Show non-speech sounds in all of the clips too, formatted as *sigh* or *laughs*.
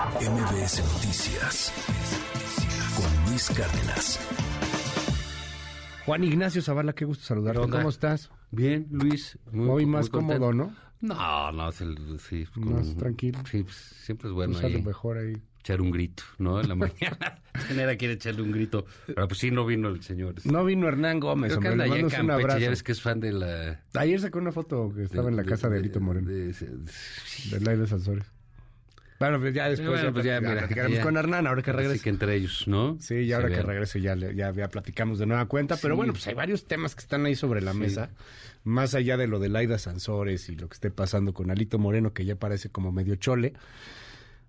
MBS Noticias con Luis Cárdenas. Juan Ignacio Zavala, qué gusto saludarte. ¿Cómo estás? Bien, Luis. Muy, Hoy más cómodo, ¿no? No, no, es el, sí, más tranquilo. Sí, pues, siempre es bueno ahí, mejor ahí. Echar un grito, ¿no? En la *laughs* mañana. *laughs* Genera quiere echarle un grito. Pero pues sí, no vino el señor. No vino Hernán Gómez, Creo que anda allá en Campeche, ya ves que es fan de la... Ayer sacó una foto que estaba en la casa de, Elito Moreno. De, de, de, de Sansores. Bueno, pues ya después bueno, pues ya, mira, con Hernán ahora que regrese. Así que entre ellos, ¿no? Sí, y ahora que regrese ya, ya, ya, platicamos de nueva cuenta. Pero bueno, pues hay varios temas que están ahí sobre la mesa. Más allá de lo de Laida Sansores y lo que esté pasando con Alito Moreno, que ya parece como medio chole.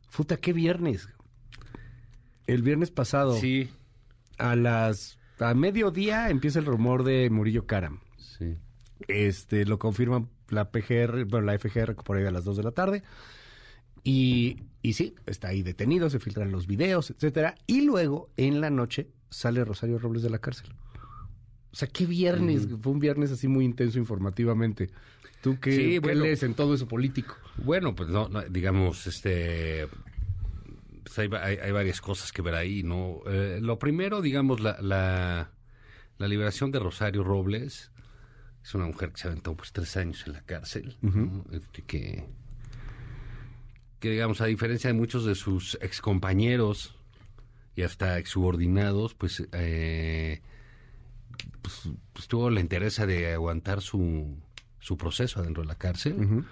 Futa, ¿qué viernes? El viernes pasado. Sí. A las... A mediodía empieza el rumor de Murillo Karam. Sí. Este, lo confirman la PGR, bueno, la FGR por ahí a las 2 de la tarde. Y, y sí, está ahí detenido, se filtran los videos, etcétera. Y luego, en la noche, sale Rosario Robles de la cárcel. O sea, qué viernes, fue un viernes así muy intenso informativamente. ¿Tú qué, lees en todo eso político? Bueno, pues no, digamos, este... Pues hay, hay, varias cosas que ver ahí, ¿no? Eh, lo primero, digamos, la, la, la, liberación de Rosario Robles. Es una mujer que se aventó pues tres años en la cárcel, este, que que digamos, a diferencia de muchos de sus excompañeros y hasta exsubordinados, pues, eh, pues, pues, tuvo la interés de aguantar su, su proceso adentro de la cárcel,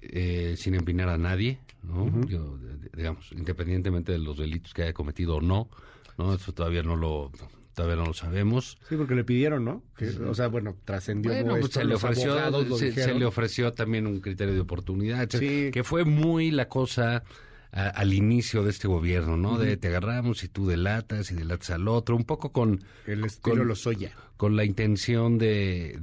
eh, sin empinar a nadie, ¿no? digamos, independientemente de los delitos que haya cometido o no, ¿no? Eso todavía no lo todavía no lo sabemos. Sí, porque le pidieron, ¿no? o sea, bueno, trascendió. Bueno, pues se, le ofreció, se, le ofreció también un criterio de oportunidad, que fue muy la cosa al inicio de este gobierno, ¿no? De te agarramos y tú delatas y delatas al otro, un poco con... El estilo con, Lozoya. Con la intención de...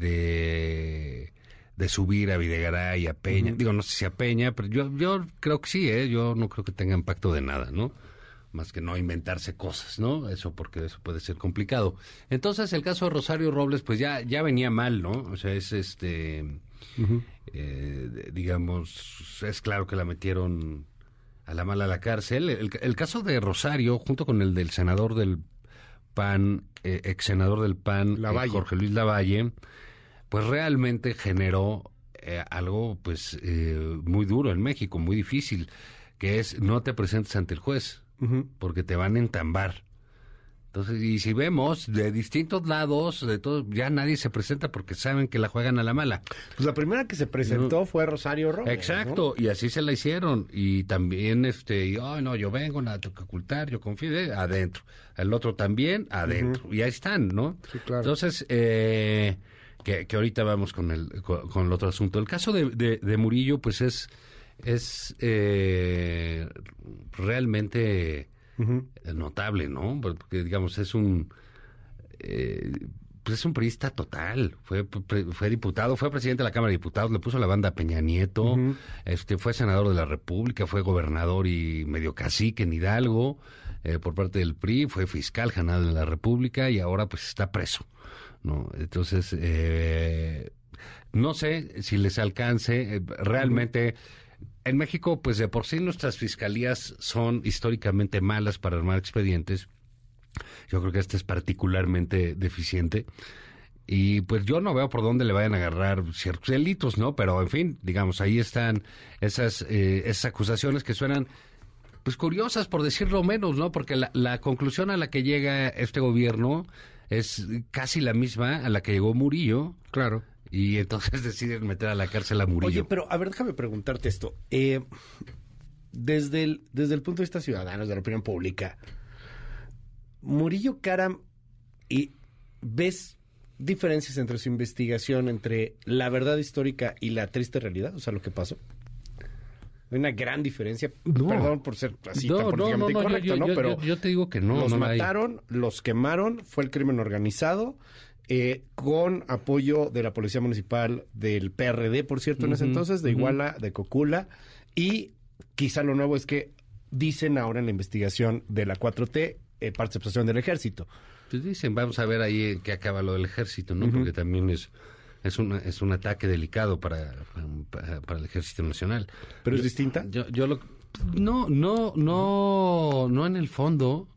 de subir a Videgaray y a Peña. Digo, no sé si a Peña, pero yo, yo creo que sí, ¿eh? Yo no creo que tenga impacto de nada, ¿no? Más que no inventarse cosas, ¿no? Eso porque eso puede ser complicado. Entonces, el caso de Rosario Robles, pues ya, ya venía mal, ¿no? O sea, es este, eh, digamos, es claro que la metieron a la mala a la cárcel. El, caso de Rosario, junto con el del senador del PAN, eh, ex senador del PAN, eh, Jorge Luis Lavalle, pues realmente generó eh, algo, pues, muy duro en México, muy difícil, que es no te presentes ante el juez porque te van a entambar. Entonces, y si vemos de distintos lados, de todo, ya nadie se presenta porque saben que la juegan a la mala. Pues la primera que se presentó fue Rosario Robles. Exacto, y así se la hicieron. Y también, este, ay, no, yo vengo, nada tengo que ocultar, yo confío, eh, adentro. El otro también, adentro. Y ahí están, ¿no? Sí, claro. Entonces, eh, que, que, ahorita vamos con el, con, el otro asunto. El caso de, de, de Murillo, pues es es eh, realmente notable, ¿no? Porque, digamos, es un... Eh, pues es un periodista total. Fue, fue diputado, fue presidente de la Cámara de Diputados, le puso la banda a Peña Nieto, este, fue senador de la República, fue gobernador y medio cacique en Hidalgo eh, por parte del PRI, fue fiscal general de la República y ahora pues está preso. ¿no? Entonces, eh, no sé si les alcance, realmente en México, pues de por sí nuestras fiscalías son históricamente malas para armar expedientes. Yo creo que este es particularmente deficiente. Y pues yo no veo por dónde le vayan a agarrar ciertos delitos, ¿no? Pero en fin, digamos, ahí están esas, eh, esas acusaciones que suenan pues curiosas por decirlo menos, ¿no? Porque la, la, conclusión a la que llega este gobierno es casi la misma a la que llegó Murillo. Claro y entonces *laughs* deciden meter a la cárcel a Murillo. Oye, pero a ver, déjame preguntarte esto. Eh, desde, el, desde el punto de vista ciudadano, de la opinión pública, Murillo Karam, y ¿ves diferencias entre su investigación, entre la verdad histórica y la triste realidad? O sea, lo que pasó. Hay una gran diferencia. Perdón por ser así tan políticamente incorrecto, ¿no? Pero yo, te digo que no. Los mataron, los quemaron, fue el crimen organizado eh, con apoyo de la Policía Municipal del PRD, por cierto, en ese entonces, de Iguala, de Cocula, y quizá lo nuevo es que dicen ahora en la investigación de la 4T eh, participación del ejército. Pues dicen, vamos a ver ahí qué acaba lo del ejército, ¿no? Porque también es es un, es un ataque delicado para, para, el ejército nacional. ¿Pero es distinta? Yo, yo lo, No, no, no, no en el fondo,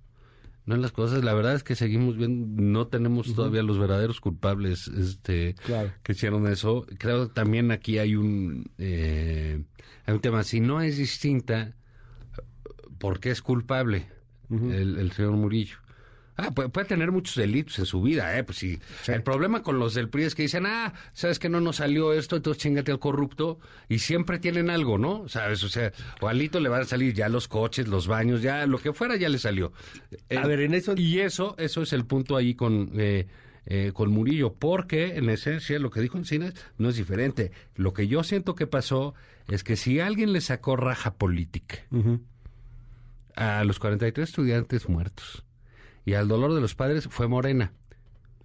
no en las cosas. La verdad es que seguimos viendo, no tenemos todavía los verdaderos culpables, este, Claro. que hicieron eso. Creo que también aquí hay un, eh, hay un tema. Si no es distinta, ¿por qué es culpable el, el señor Murillo? Ah, puede, puede tener muchos delitos en su vida, ¿eh? Pues sí. El problema con los del PRI es que dicen, ah, sabes que no nos salió esto, entonces chingate al corrupto. Y siempre tienen algo, ¿no? ¿Sabes? O sea, o Alito le van a salir ya los coches, los baños, ya lo que fuera ya le salió. A ver, en eso- Y eso, eso es el punto ahí con... eh, eh, con Murillo, porque en esencia lo que dijo Encinas no es diferente. Lo que yo siento que pasó es que si alguien le sacó raja política a los 43 estudiantes muertos y al dolor de los padres fue Morena.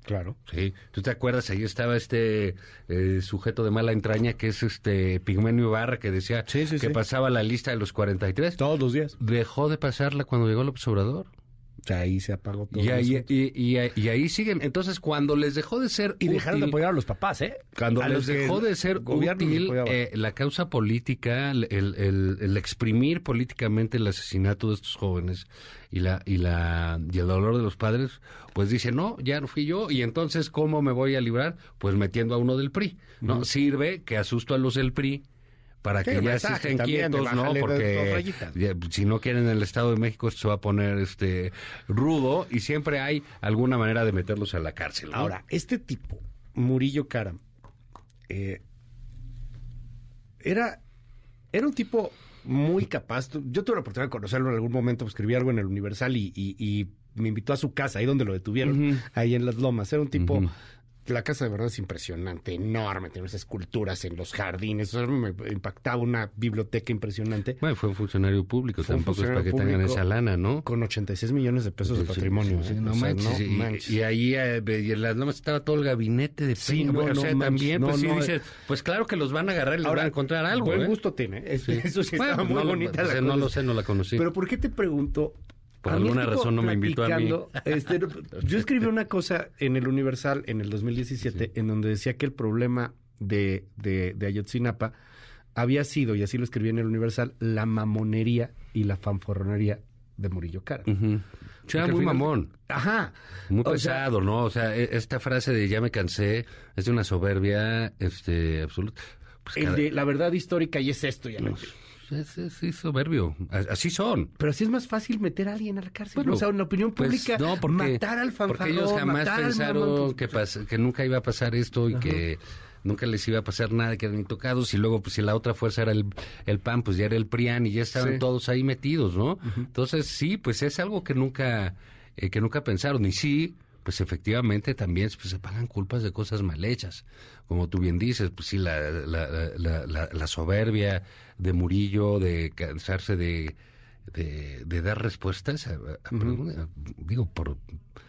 Claro. Sí, ¿tú te acuerdas? Ahí estaba este eh, sujeto de mala entraña que es este Pigmenio Ibarra que decía Sí, sí, que sí. pasaba la lista de los 43. Todos los días. Dejó de pasarla cuando llegó López Obrador. O sea, ahí se apagó todo. Y ahí, y, y- y ahí siguen. Entonces, cuando les dejó de ser Y dejaron de útil- apoyar a los papás, ¿eh? Cuando A les dejó de ser útil eh, la causa política, el, el- el- el exprimir políticamente el asesinato de estos jóvenes y la y la y el dolor de los padres, pues dice no, ya no fui yo y entonces cómo me voy a librar, pues metiendo a uno del PRI, no sirve que asusto a los del PRI para Sí, que ya se estén quietos, ¿no? Porque ya, si no quieren el Estado de México esto se va a poner este rudo y siempre hay alguna manera de meterlos a la cárcel. ¿no? Ahora, este tipo, Murillo Karam, eh, era, era un tipo muy capaz. Yo tuve la oportunidad de conocerlo en algún momento, escribí algo en el Universal y, y- y me invitó a su casa, ahí donde lo detuvieron, ahí en Las Lomas. Era un tipo... Ujú. La casa de verdad es impresionante, enorme, tiene unas esculturas en los jardines, o sea, me impactaba una biblioteca impresionante Bueno, fue un funcionario público, Fue tampoco es para que tengan esa lana, ¿no? con 86 millones de pesos de patrimonio. sí, sí, ¿eh? no O sea, manches, no y, manches. y ahí eh, en las lomas estaba todo el gabinete de Sí, no, o sea, también, pues sí dices, pues claro que los van a agarrar y les van a encontrar algo, Buen ¿eh? gusto tiene. *laughs* Eso sí Bueno, estaba muy bonita o sea, la no lo sé, no la conocí. Pero ¿por qué te pregunto? Por alguna razón no me invitó a mí. este, no, *laughs* yo escribí una cosa en el Universal en el 2017 en donde decía que el problema de, de, de Ayotzinapa había sido, y así lo escribí en el Universal, la mamonería y la fanfarronería de Murillo Cara. Al muy final- mamón, Ajá. muy O sea, pesado, ¿no? O sea, e- esta frase de ya me cansé es de una soberbia este absoluta. Pues el cada- de la verdad histórica y es esto. Ya lo- es, es- es soberbio, así son. Pero así es más fácil meter a alguien a la cárcel. Bueno, ¿no? O sea, en la opinión Pues, pública, no, porque, matar al fanfarrón, porque ellos jamás pensaron mamón, pues, que, nunca iba a pasar esto y que nunca les iba a pasar nada, que eran intocados. Y luego, pues si la otra fuerza era el, el PAN, pues ya era el PRIAN y ya estaban Sí. todos ahí metidos, ¿no? Entonces, sí, pues es algo que nunca, eh, que nunca pensaron. Y sí, pues efectivamente también pues, se pagan culpas de cosas mal hechas. Como tú bien dices, pues sí, la, la, la, la- la soberbia de Murillo, de cansarse de... De, de dar respuestas a, a digo por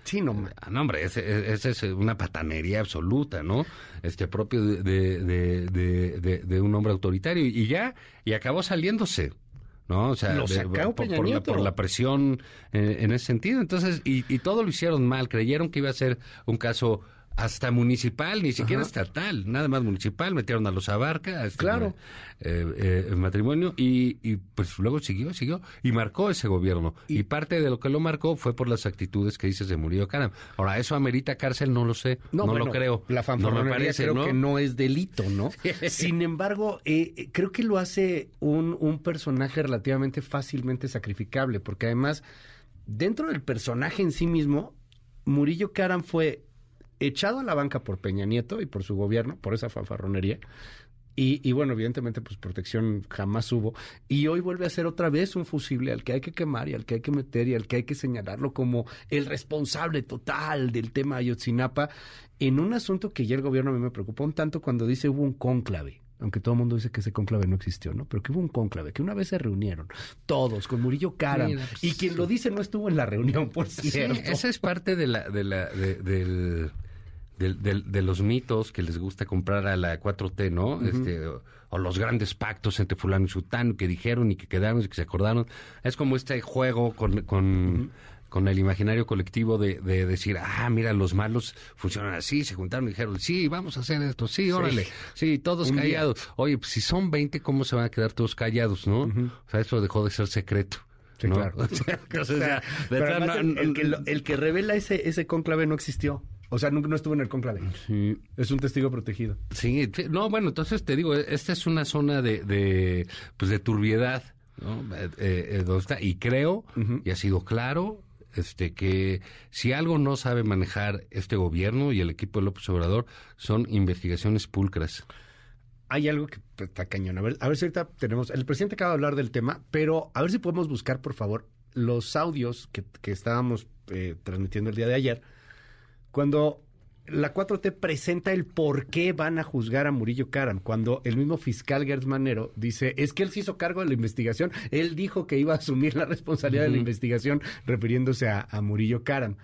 Sí, no, Ah, no, hombre, ese es una patanería absoluta, ¿no? Este propio de- de un hombre autoritario. Y ya, y acabó saliéndose, ¿no? O sea, Lo de- sacó por, la, Nieto. por la presión eh, en ese sentido. Entonces, y, y todo lo hicieron mal. Creyeron que iba a ser un caso hasta municipal, ni siquiera Ajá. estatal, nada más municipal. Metieron a los Abarca, este, Claro. eh, eh, el matrimonio, y, y, pues luego siguió, siguió, y marcó ese gobierno. Y, parte de lo que lo marcó fue por las actitudes que dices de Murillo Caram. Ahora, ¿eso amerita cárcel? No lo sé, no, bueno, lo creo. La no me parece, creo ¿no? que no es delito, ¿no? *laughs* Sin embargo, eh, eh, creo que lo hace un, un personaje relativamente fácilmente sacrificable, porque además, dentro del personaje en sí mismo, Murillo Karam fue echado a la banca por Peña Nieto y por su gobierno, por esa fanfarronería. Y, y bueno, evidentemente, pues protección jamás hubo. Y hoy vuelve a ser otra vez un fusible al que hay que quemar y al que hay que meter y al que hay que señalarlo como el responsable total del tema Ayotzinapa en un asunto que ya el gobierno a mí me preocupó un tanto cuando dice hubo un cónclave. Aunque todo el mundo dice que ese cónclave no existió, ¿no? Pero que hubo un cónclave, que una vez se reunieron todos con Murillo. Mira, pues, y quien lo dice no estuvo en la reunión, por Sí, cierto. esa es parte de la, de la, de, del, del- del- de los mitos que les gusta comprar a la 4T, ¿no? Este, o, o los grandes pactos entre fulano y sutano que dijeron y que quedaron y que se acordaron. Es como este juego con, con, con el imaginario colectivo de, de decir, ah, mira, los malos funcionan así, se juntaron y dijeron, sí, vamos a hacer esto, sí, órale, sí, todos callados. Oye, pues si son 20, ¿cómo se van a quedar todos callados, no? O sea, eso dejó de ser secreto. Sí, claro. el, que, revela ese, ese cónclave no existió. O sea, no, estuvo en el cónclave. Sí. Es un testigo protegido. Sí, no, bueno, entonces te digo, esta es una zona de, de pues de turbiedad, ¿no? Eh, eh, está, y creo, y ha sido claro, este que si algo no sabe manejar este gobierno y el equipo de López Obrador son investigaciones pulcras hay algo que está cañón. A ver, a ver si ahorita tenemos. El presidente acaba de hablar del tema, pero a ver si podemos buscar, por favor, los audios que, estábamos eh, transmitiendo el día de ayer, cuando la 4T presenta el por qué van a juzgar a Murillo Karam, cuando el mismo fiscal Gertz Manero dice, es que él se hizo cargo de la investigación, él dijo que iba a asumir la responsabilidad de la investigación refiriéndose a, Murillo Karam.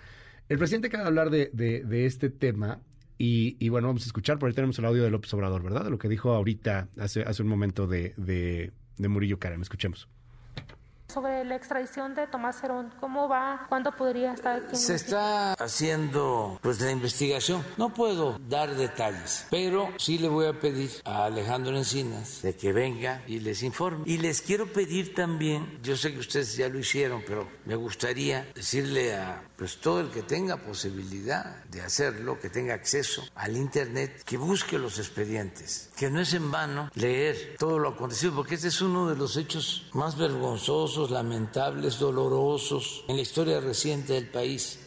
El presidente acaba de hablar de, de este tema y, bueno, vamos a escuchar, por ahí tenemos el audio de López Obrador, ¿verdad? De lo que dijo ahorita, hace, hace un momento de, de, de Murillo Karam. Escuchemos. Sobre la extradición de Tomás Herón, ¿cómo va? ¿Cuándo podría estar aquí? Se está haciendo pues la investigación. No puedo dar detalles, pero sí le voy a pedir a Alejandro Encinas de que venga y les informe. Y les quiero pedir también, yo sé que ustedes ya lo hicieron, pero me gustaría decirle a pues todo el que tenga posibilidad de hacerlo, que tenga acceso al internet, que busque los expedientes, que no es en vano leer todo lo acontecido, porque este es uno de los hechos más vergonzosos lamentables, dolorosos en la historia reciente del país.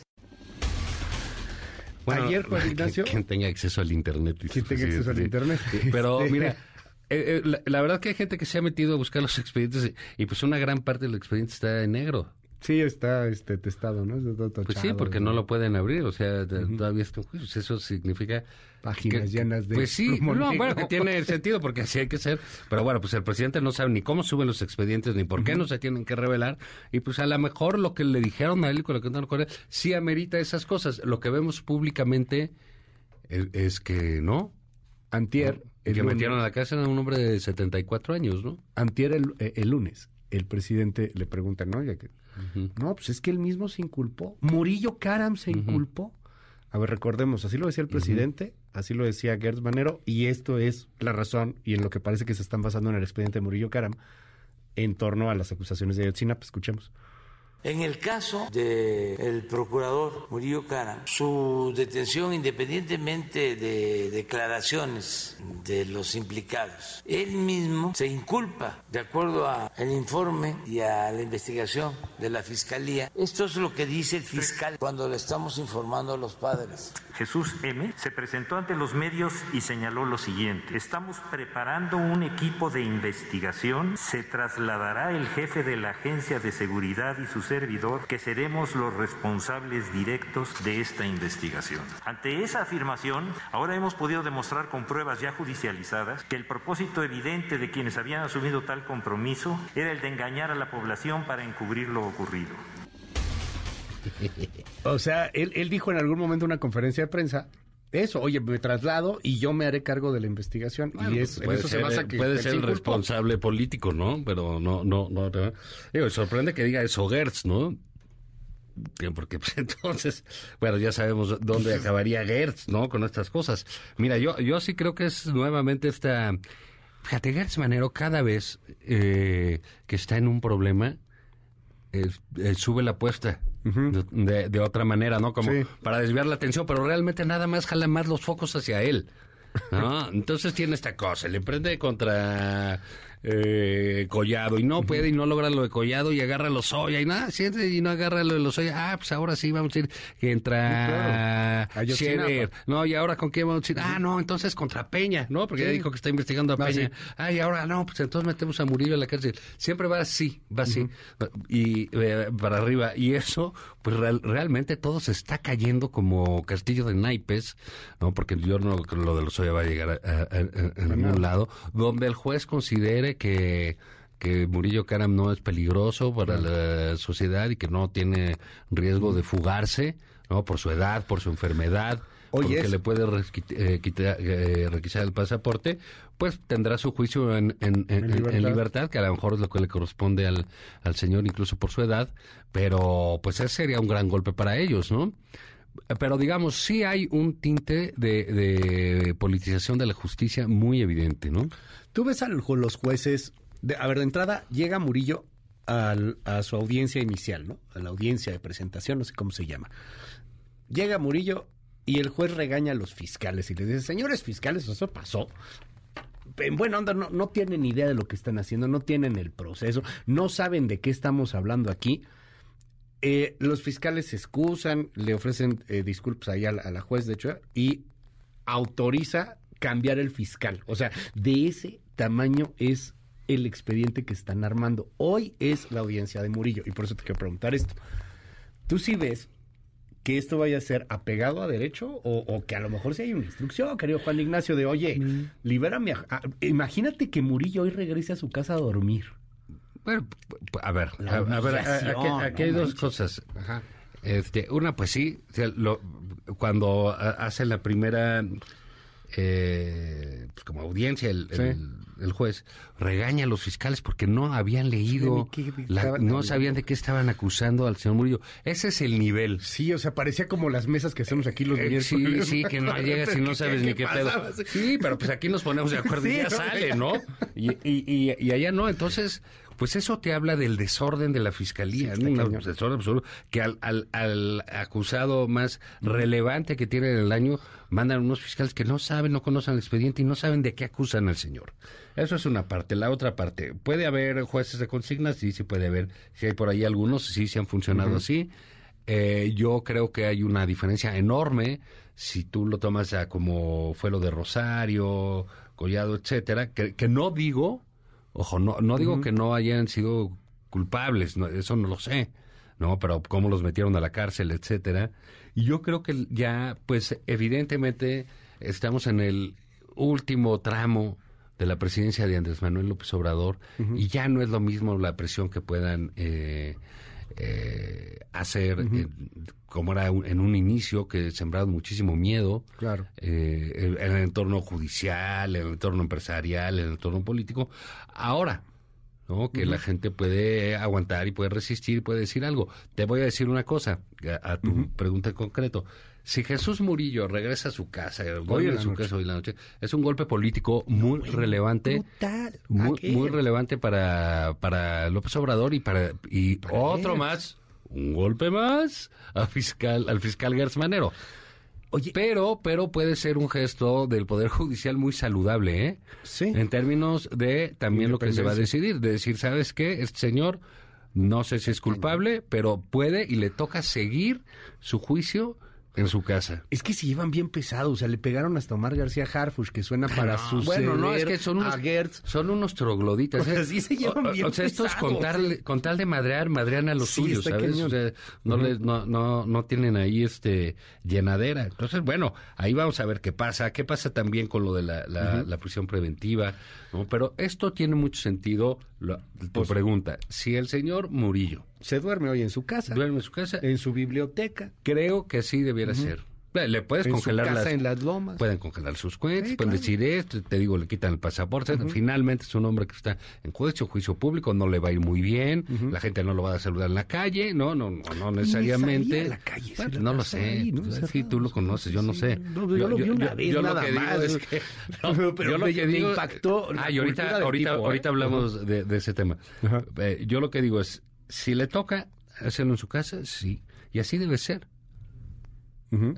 Ayer, *laughs* Juan Ignacio. Quien tenga acceso al Internet. Quien tenga acceso al Internet. Pero *laughs* mira, eh, eh, la, verdad que hay gente que se ha metido a buscar los expedientes y, pues una gran parte del expediente está en negro. Sí, está este testado, ¿no? pues sí, porque no lo pueden abrir, o sea, todavía está en juicio. Eso significa páginas llenas de... Pues sí, no, bueno, que tiene sentido porque así hay que ser, pero bueno, pues el presidente no sabe ni cómo suben los expedientes, ni por qué no se tienen que revelar, y pues a lo mejor lo que le dijeron a él con lo que no Corea sí amerita esas cosas. Lo que vemos públicamente es, que no. Antier... El que metieron a la casa a un hombre de 74 años, ¿no? Antier el, eh, el lunes, el presidente le pregunta, ¿no? Ya que, No, pues es que él mismo se inculpó. Murillo Karam se inculpó. A ver, recordemos, así lo decía el presidente, así lo decía Gertz Manero, y esto es la razón y en lo que parece que se están basando en el expediente de Murillo Karam en torno a las acusaciones de Ayotzinapa. Escuchemos. En el caso del procurador Murillo Cara, su detención, independientemente de declaraciones de los implicados, él mismo se inculpa, de acuerdo al informe y a la investigación de la fiscalía. Esto es lo que dice el fiscal cuando le estamos informando a los padres. Jesús M., se presentó ante los medios y señaló lo siguiente. Estamos preparando un equipo de investigación. Se trasladará el jefe de la Agencia de Seguridad y su servidor, que seremos los responsables directos de esta investigación. Ante esa afirmación, ahora hemos podido demostrar con pruebas ya judicializadas que el propósito evidente de quienes habían asumido tal compromiso era el de engañar a la población para encubrir lo ocurrido. *laughs* o sea, él, dijo en algún momento en una conferencia de prensa eso, oye, me traslado y yo me haré cargo de la investigación. y es, puede eso ser, se que puede ser el responsable político, ¿no? Pero no, no, no. Digo, sorprende que diga eso Gertz, ¿no? Porque pues, *laughs* entonces, bueno, ya sabemos dónde *laughs* acabaría Gertz, ¿no? Con estas cosas. Mira, yo, yo sí creo que es nuevamente esta... Fíjate, Gertz Manero cada vez eh, que está en un problema, sube la apuesta de, otra manera, ¿no? Como para desviar la atención, pero realmente nada más jala más los focos hacia él. ¿no? *laughs* Entonces tiene esta cosa, le prende contra eh, Collado y no puede y no logra lo de Collado y agarra los soya y nada, siente y no agarra lo de los soya. Ah, pues ahora sí vamos a ir que entra No, y ahora con quién vamos a ir. Ah, no, entonces contra Peña, ¿no? Porque ya dijo que está investigando a Peña. Ah, y ahora no, pues entonces metemos a Murillo en la cárcel. Siempre va así, va así y eh, para arriba y eso pues realmente todo se está cayendo como castillo de naipes, ¿no? Porque yo no lo de los va a llegar a, ningún lado, donde el juez considere que, que Murillo Karam no es peligroso para la sociedad y que no tiene riesgo de fugarse, ¿no? Por su edad, por su enfermedad, Oye, porque le puede eh, eh, requisar el pasaporte, pues tendrá su juicio en, en- en- en- en libertad. libertad. que a lo mejor es lo que le corresponde al, al señor, incluso por su edad, pero pues ese sería un gran golpe para ellos, ¿no? Pero digamos, sí hay un tinte de, de politización de la justicia muy evidente, ¿no? Tú ves a los jueces, de- a ver, de entrada llega Murillo al- a su audiencia inicial, ¿no? A la audiencia de presentación, no sé cómo se llama. Llega Murillo y el juez regaña a los fiscales y les dice, señores fiscales, eso pasó. En buena onda, no, no tienen idea de lo que están haciendo, no tienen el proceso, no saben de qué estamos hablando aquí. Eh, los fiscales se excusan, le ofrecen eh, disculpas ahí a la, a la juez, de hecho, y autoriza cambiar el fiscal. O sea, de ese tamaño es el expediente que están armando. Hoy es la audiencia de Murillo, y por eso te quiero preguntar esto. ¿Tú sí ves que esto vaya a ser apegado a derecho o, o que a lo mejor sí hay una instrucción, querido Juan Ignacio, de oye, libérame. a- a- imagínate que Murillo hoy regrese a su casa a dormir. Bueno, a ver, a, a ver, aquí, aquí hay no dos manches. cosas. Este, una, pues sí, lo- cuando ha- hacen la primera, eh, pues como audiencia, el, Sí. el- el juez regaña a los fiscales porque no habían leído, Sí, ¿de qué la- estaban no sabían de qué estaban acusando al señor Murillo. Ese es el nivel. Sí, o sea, parecía como las mesas que hacemos aquí los Eh, miércoles. sí, sí, que no *laughs* llegas y no sabes ni qué pedo. Sí, pero pues aquí nos ponemos de acuerdo y ya no, sale, ¿no? Y, y, y, y allá no, entonces, pues eso te habla del desorden de la fiscalía, Sí, Un desorden absoluto, que al, al, al acusado más relevante que tiene en el año mandan unos fiscales que no saben, no conocen el expediente y no saben de qué acusan al señor. Eso es una parte. La otra parte, puede haber jueces de consignas, sí, sí puede haber. Si hay por ahí algunos, sí, sí han funcionado así. Eh, yo creo que hay una diferencia enorme si tú lo tomas ya como fue lo de Rosario, Collado, etcétera, que, que no digo, ojo, no, no digo que no hayan sido culpables, no, eso no lo sé, ¿no? Pero cómo los metieron a la cárcel, etcétera. Y yo creo que ya, pues, evidentemente, estamos en el último tramo de la presidencia de Andrés Manuel López Obrador y ya no es lo mismo la presión que puedan eh, eh, hacer como era un- en un inicio que sembraron muchísimo miedo Claro. eh, en en el entorno judicial, en el entorno empresarial, en el entorno político. Ahora, ¿no? Que la gente puede aguantar y puede resistir y puede decir algo. Te voy a decir una cosa, a, a tu pregunta en concreto. Si Jesús Murillo regresa a su casa, hoy en su casa hoy en la noche, es un golpe político muy relevante. Brutal. Muy, muy relevante para, para López Obrador y para y otro más, un golpe más a fiscal, al fiscal Gertz Manero. Oye, Pero, pero puede ser un gesto del Poder Judicial muy saludable, ¿eh? Sí. En términos de también lo que se va a decidir, de decir, ¿sabes qué? Este señor no sé si es culpable, pero puede y le toca seguir su juicio en su casa. Es que se llevan bien pesado, o sea, le pegaron hasta Omar García Harfush, que suena para su bueno, no, es que son unos, son unos trogloditas. O sea, ¿eh? *laughs* sí se llevan O- bien O sea, estos con pesados. tal, con tal de madrear, madrean a los Sí, suyos, ¿sabes? O sea, no, les- no, no, no tienen ahí este llenadera. Entonces, bueno, ahí vamos a ver qué pasa. ¿Qué pasa también con lo de la, la, la prisión preventiva? ¿no? Pero esto tiene mucho sentido, lo- tu Pues- pregunta. Si el señor Murillo Se duerme hoy en su casa, duerme en su casa, en su biblioteca, creo que sí debiera ser. Le puedes en su congelar casa las, en las lomas. Pueden congelar sus cuentas, Sí, pueden claro. decir esto, te digo, le quitan el pasaporte. Finalmente es un hombre que está en juicio, juicio público, no le va a ir muy bien, la gente no lo va a saludar en la calle, no, no, no, no necesariamente. la calle, Bueno, no lo sé, ahí, ¿no? pues, Cerrado, sí, tú lo conoces, yo no sí. sé. No, yo lo vi una vez lo nada que digo más. es que- *laughs* Pero- pero yo lo me- que me digo- impactó Ah, y ahorita, ahorita, tipo, ¿eh? ahorita hablamos de, de ese tema. Eh, yo lo que digo es, si le toca hacerlo en su casa, sí, y así debe ser.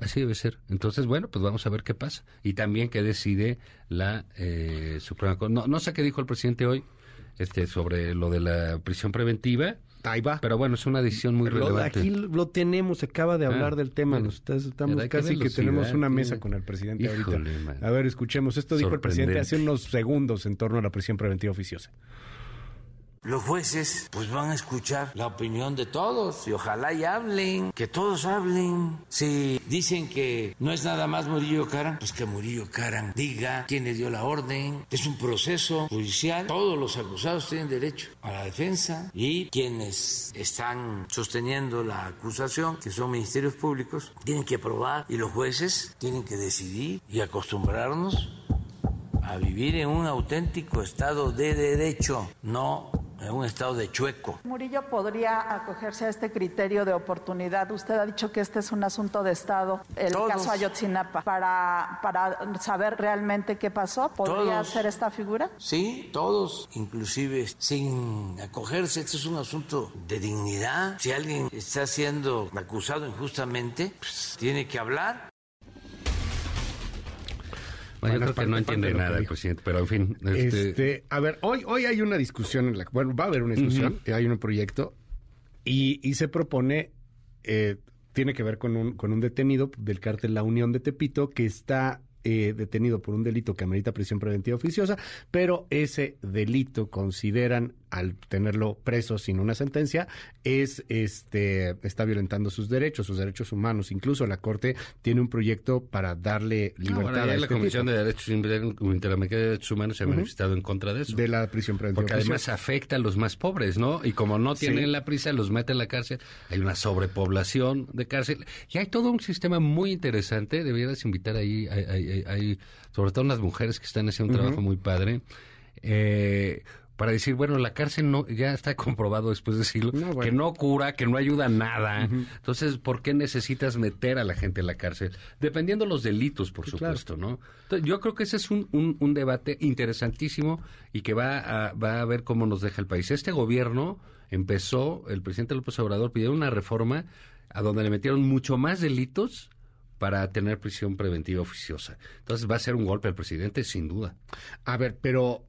Así debe ser. Entonces, bueno, pues vamos a ver qué pasa. Y también qué decide la eh, Suprema Corte. No, no sé qué dijo el presidente hoy este, sobre lo de la prisión preventiva, Ahí va. pero bueno, es una decisión muy Lo- relevante. aquí lo tenemos, acaba de hablar Ah, del tema. bueno. Nos estamos casi que tenemos una mesa con el presidente Híjole, ahorita. man. A ver, escuchemos. Esto dijo el presidente hace unos segundos en torno a la prisión preventiva oficiosa. Los jueces pues van a escuchar la opinión de todos y ojalá y hablen, que todos hablen. Si dicen que no es nada más Murillo Caran, pues que Murillo Caran diga quién le dio la orden. Es un proceso judicial. Todos los acusados tienen derecho a la defensa y quienes están sosteniendo la acusación, que son ministerios públicos, tienen que probar y los jueces tienen que decidir y acostumbrarnos a vivir en un auténtico estado de derecho, no en un estado de chueco. Murillo podría acogerse a este criterio de oportunidad. Usted ha dicho que este es un asunto de Estado, el Todos. caso Ayotzinapa. Para, para saber realmente qué pasó, ¿podría Todos. ser esta figura? Sí, todos, inclusive sin acogerse. Este es un asunto de dignidad. Si alguien está siendo acusado injustamente, pues, tiene que hablar. Bueno, yo creo que no entiende nada el presidente, pero en fin. Este, Este, a ver, hoy, hoy hay una discusión, en la, bueno, va a haber una discusión, hay un proyecto y, y se propone, eh, tiene que ver con un, con un detenido del cártel La Unión de Tepito que está eh, detenido por un delito que amerita prisión preventiva oficiosa, pero ese delito consideran al tenerlo preso sin una sentencia es este está violentando sus derechos, sus derechos humanos. Incluso la corte tiene un proyecto para darle no, libertad bueno, ya a la este Comisión tipo de Derechos Interamericana de Derechos Humanos se ha manifestado en contra de eso. de la prisión preventiva Porque además afecta a los más pobres, ¿no? Y como no tienen Sí. la prisa, los mete en la cárcel. Hay una sobrepoblación de cárcel. Y hay todo un sistema muy interesante. Deberías invitar ahí, hay, hay- hay- hay- sobre todo unas mujeres que están haciendo un trabajo muy padre. eh, para decir, bueno, la cárcel no ya está *laughs* comprobado después de siglos No, bueno. que no cura, que no ayuda a nada. Entonces, ¿por qué necesitas meter a la gente en la cárcel? Dependiendo los delitos, por Sí, claro. supuesto, ¿no? Entonces, yo creo que ese es un, un- un debate interesantísimo y que va a, va a ver cómo nos deja el país. Este gobierno empezó, el presidente López Obrador pidió una reforma a donde le metieron mucho más delitos para tener prisión preventiva oficiosa. Entonces va a ser un golpe al presidente, sin duda. A ver, pero...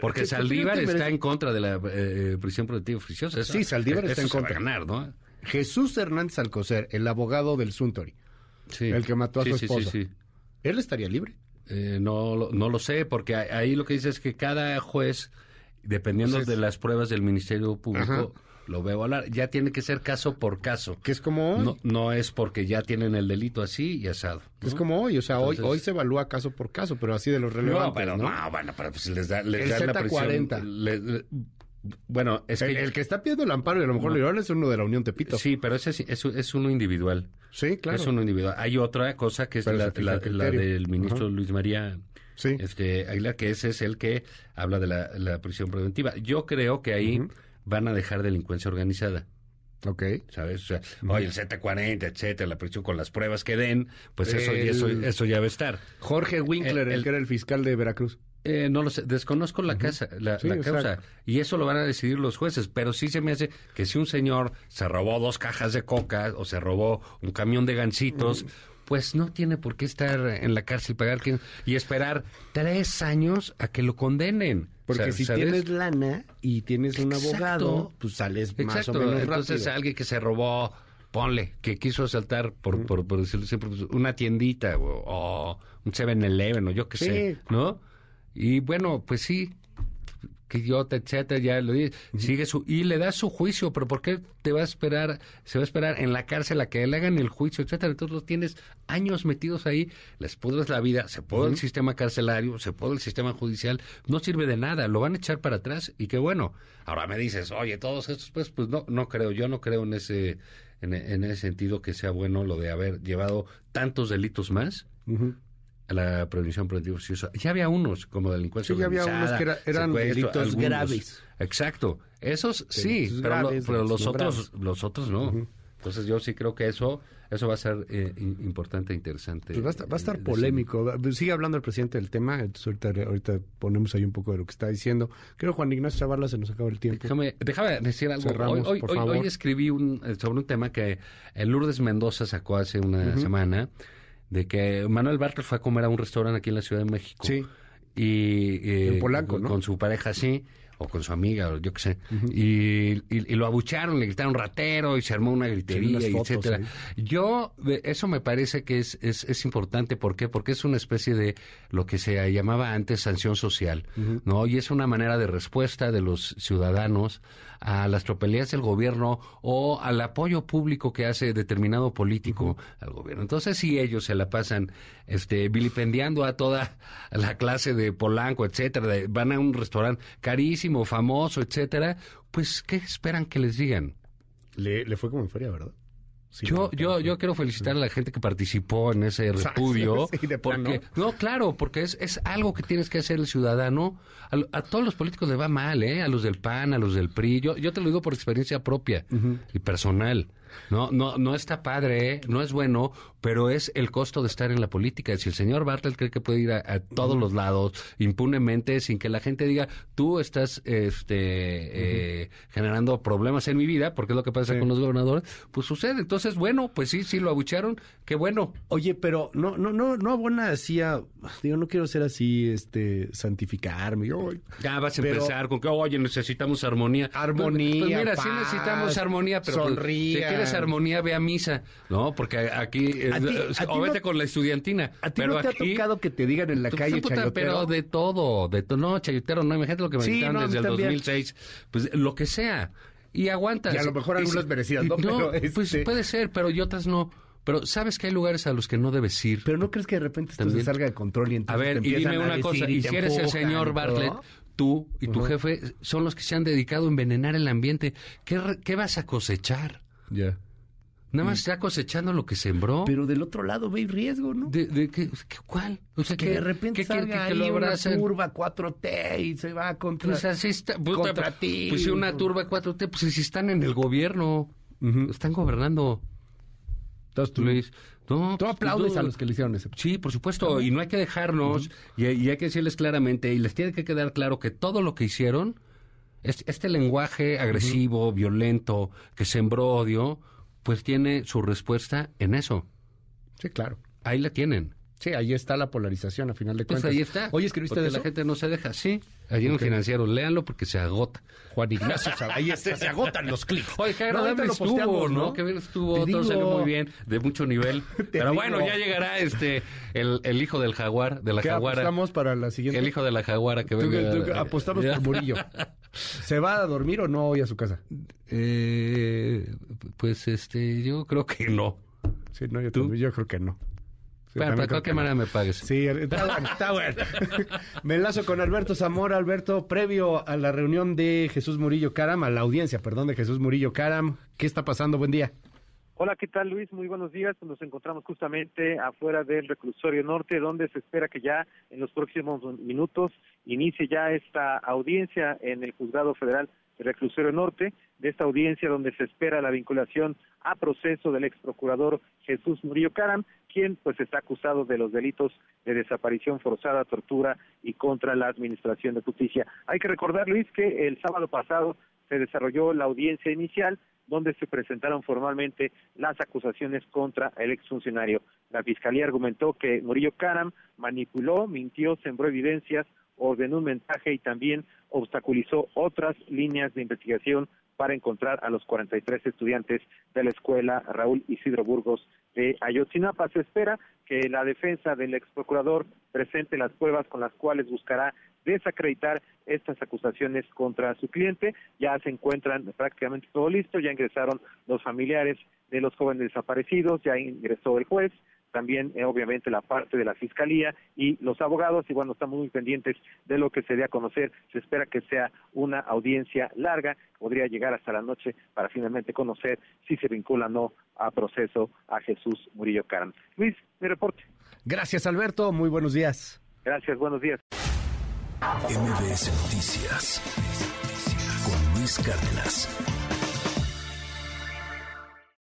Porque ¿qué- qué Saldívar está en contra de la eh, prisión preventiva oficiosa. Eso- Sí, Saldívar está en contra. ganar, ¿no? Jesús Hernández Alcocer, el abogado del Suntory, Sí. El que mató a Sí, su esposa. Sí. ¿él estaría libre? Eh, no, lo- no lo sé, porque ahí- lo que dice es que cada juez, dependiendo Pues es- de las pruebas del Ministerio Público, Ajá. Lo veo hablar. Ya tiene que ser caso por caso. Que es como hoy. No, no es porque ya tienen el delito así y asado. ¿no? Es como hoy, o sea, hoy, Entonces- hoy se evalúa caso por caso, pero así de los relevantes, No, pero ¿no? no, bueno, pero pues les, da, les El la prisión. Z40. le- le- bueno, es que... el, el que está pidiendo el amparo y a lo mejor No. es uno de la Unión Tepito. Sí, pero ese es, es, es uno individual. Sí, claro. Es uno individual. Hay otra cosa que es la, la- la del ministro. Luis María Sí. este, Aguilar, que ese es el que habla de la, la prisión preventiva. Yo creo que ahí Ujú. Van a dejar delincuencia organizada, Ok. ¿sabes? O sea, oye, el Z40, etcétera, la prisión con las pruebas que den, pues eso, El- eso, eso ya va a estar. Jorge Winkler, El- el, el- que era el fiscal de Veracruz. Eh, no lo sé, desconozco la casa, la, Sí, la causa, y eso lo van a decidir los jueces, pero sí se me hace que si un señor se robó dos cajas de coca o se robó un camión de gancitos, pues no tiene por qué estar en la cárcel pagar y esperar tres años a que lo condenen. Porque O sea, si ¿sabes? tienes lana y tienes un Exacto. abogado, pues sales más Exacto, o menos entonces rápido. alguien que se robó, ponle, que quiso asaltar, por, por, por decirlo siempre, pues, una tiendita o, o un 7-Eleven o yo qué Sí. sé, ¿no? Y bueno, pues sí, que idiota, etcétera, ya lo dice, sigue su, y le da su juicio, pero ¿por qué te va a esperar, se va a esperar en la cárcel a que le hagan el juicio, etcétera? Entonces los tienes años metidos ahí, les pudres la vida, se puede el sistema carcelario, se puede el sistema judicial, no sirve de nada, lo van a echar para atrás y qué bueno. Ahora me dices, oye, todos estos, pues, pues no, no creo, yo no creo en ese, en, en ese sentido que sea bueno lo de haber llevado tantos delitos más la prevención preventiva oficiosa. Ya había unos como delincuencia Sí, ya había unos que era- eran delitos graves. Exacto. Esos sí, Delitos pero, lo- los otros los otros no. Entonces yo sí creo que eso eso va a ser eh, importante e interesante. Pues va a estar, va a estar polémico. Sigue hablando el presidente del tema. Entonces ahorita, ahorita ponemos ahí un poco de lo que está diciendo. Creo Juan Ignacio Zavala se nos acaba el tiempo. Déjame, déjame decir algo. Cerramos, hoy, hoy, por hoy- favor. hoy escribí un, eh, sobre un tema que el Lourdes Mendoza sacó hace una semana, de que Manuel Bartlett fue a comer a un restaurante aquí en la Ciudad de México. Sí. Y, eh, En Polanco, con, ¿no? con su pareja, sí. O con su amiga, o yo qué sé, y, y- y lo abucharon, le gritaron ratero y se armó una gritería, fotos etcétera. Yo, eh, eso me parece que es, es, es importante, ¿por qué? Porque es una especie de lo que se llamaba antes sanción social, ¿no? Y es una manera de respuesta de los ciudadanos a las tropelías del gobierno o al apoyo público que hace determinado político al gobierno. Entonces, si ellos se la pasan este, vilipendiando a toda la clase de Polanco, etcétera, de- van a un restaurante carísimo, famoso, etcétera, pues, ¿qué esperan que les digan? Le, le fue como en feria, ¿verdad? Sí, yo, yo, yo quiero felicitar a la gente que participó en ese *laughs* repudio. *laughs* Sí, porque, no, claro, porque es, es algo que tienes que hacer el ciudadano. A todos los políticos le va mal, ¿eh? A los del PAN, a los del PRI. Yo, yo te lo digo por experiencia propia y personal. No, no, no está padre, ¿eh? no es bueno, pero es el costo de estar en la política. Si el señor Bartlett cree que puede ir a, a todos los lados impunemente sin que la gente diga, tú estás este, eh, generando problemas en mi vida, porque es lo que pasa con los gobernadores, pues sucede. Entonces, bueno, pues sí, sí lo abucharon, qué bueno. Oye, pero no, no, no, no abona así a, digo, no quiero ser así, este, santificarme. Yo, Ya vas a Pero- empezar con que, oye, necesitamos armonía. Armonía, Pues, mira, sí paz, necesitamos armonía, pero pues, sonrían. si quieres armonía, ve a misa, ¿no? Porque aquí, eh, A ti- a ti o no- vete con la estudiantina. ¿A ti pero no te aquí, ha tocado que te digan en la Pues, calle puta, pero de todo, de todo. No, chayotero, no, imagínate lo que me Sí, no, desde el también. 2006. Pues lo que sea. Y aguantas. Y a lo mejor Y algunas merecidas, y *laughs* ¿no? Pero, pues este- puede ser, pero y otras no. Pero sabes que hay lugares a los que no debes ir. Pero no crees que de repente esto También. se salga de control y A entonces ver, te y dime a una cosa, y te si eres el señor y? Bartlett, tú y tu jefe son los que se han dedicado a envenenar el ambiente, ¿qué, re- qué vas a cosechar? Ya. Nada más está cosechando lo que sembró. Pero del otro lado ve riesgo, ¿no? ¿De, de qué, qué- ¿Cuál? O sea, que ¿qué- de repente quiere salga que, que ahí lo una turba 4T y se va contra... Pues así está. puta, contra ti. Pues si una turba 4T, pues si están en el gobierno, están gobernando. Entonces tú, Luis. No, tú pues, aplaudes tú- a los que le hicieron eso. Sí, por supuesto, y no hay que dejarnos, y, y hay que decirles claramente, y les tiene que quedar claro que todo lo que hicieron, es- este lenguaje agresivo, violento, que sembró odio, pues tiene su respuesta en eso. Sí, claro. Ahí la tienen. Sí, ahí está la polarización, a final de Pues cuentas. ahí está. Oye, ¿escribiste porque de eso? la gente no se deja. Sí, allí en Ok. financiero, léanlo porque se agota. Juan Ignacio. Ahí está, se agotan los clics. Oye, qué No, agradable lo estuvo, ¿no? ¿no? Que bien estuvo, Te todo digo. salió muy bien, de mucho nivel. *laughs* Pero digo. bueno, ya llegará este el, el hijo del jaguar, de la ¿Qué jaguara. apostamos para la siguiente? El hijo de la jaguara que Tú- venga. tú- apostamos *laughs* por Murillo. ¿Se va a dormir o no hoy a su casa? Eh, pues este, yo creo que no. Sí, no, yo, ¿Tú? también- yo creo que no. Sí, Bueno, también de cualquier manera me pagues. Sí, está bueno, está bueno. *laughs* Me enlazo con Alberto Zamora. Alberto, previo a la reunión de Jesús Murillo Caram, a la audiencia, perdón, de Jesús Murillo Caram, ¿qué está pasando? Buen día. Hola, ¿qué tal Luis? Muy buenos días. Nos encontramos justamente afuera del reclusorio norte, donde se espera que ya en los próximos minutos inicie ya esta audiencia en el juzgado federal reclusorio norte, de esta audiencia donde se espera la vinculación a proceso del ex procurador Jesús Murillo Caram, quien pues está acusado de los delitos de desaparición forzada, tortura y contra la administración de justicia. Hay que recordar, Luis, que el sábado pasado se desarrolló la audiencia inicial donde se presentaron formalmente las acusaciones contra el exfuncionario. La fiscalía argumentó que Murillo Caram manipuló, mintió, sembró evidencias, ordenó un mensaje y también obstaculizó otras líneas de investigación para encontrar a los 43 estudiantes de la escuela Raúl Isidro Burgos de Ayotzinapa. Se espera que la defensa del ex procurador presente las pruebas con las cuales buscará desacreditar estas acusaciones contra su cliente. Ya se encuentran prácticamente todo listo, ya ingresaron los familiares de los jóvenes desaparecidos, ya ingresó el juez, también eh, obviamente la parte de la fiscalía y los abogados y bueno estamos muy pendientes de lo que se dé a conocer se espera que sea una audiencia larga podría llegar hasta la noche para finalmente conocer si se vincula o no a proceso a Jesús Murillo Caram Luis mi reporte Gracias, Alberto. Muy buenos días. gracias buenos días MBS Noticias con Luis Cárdenas.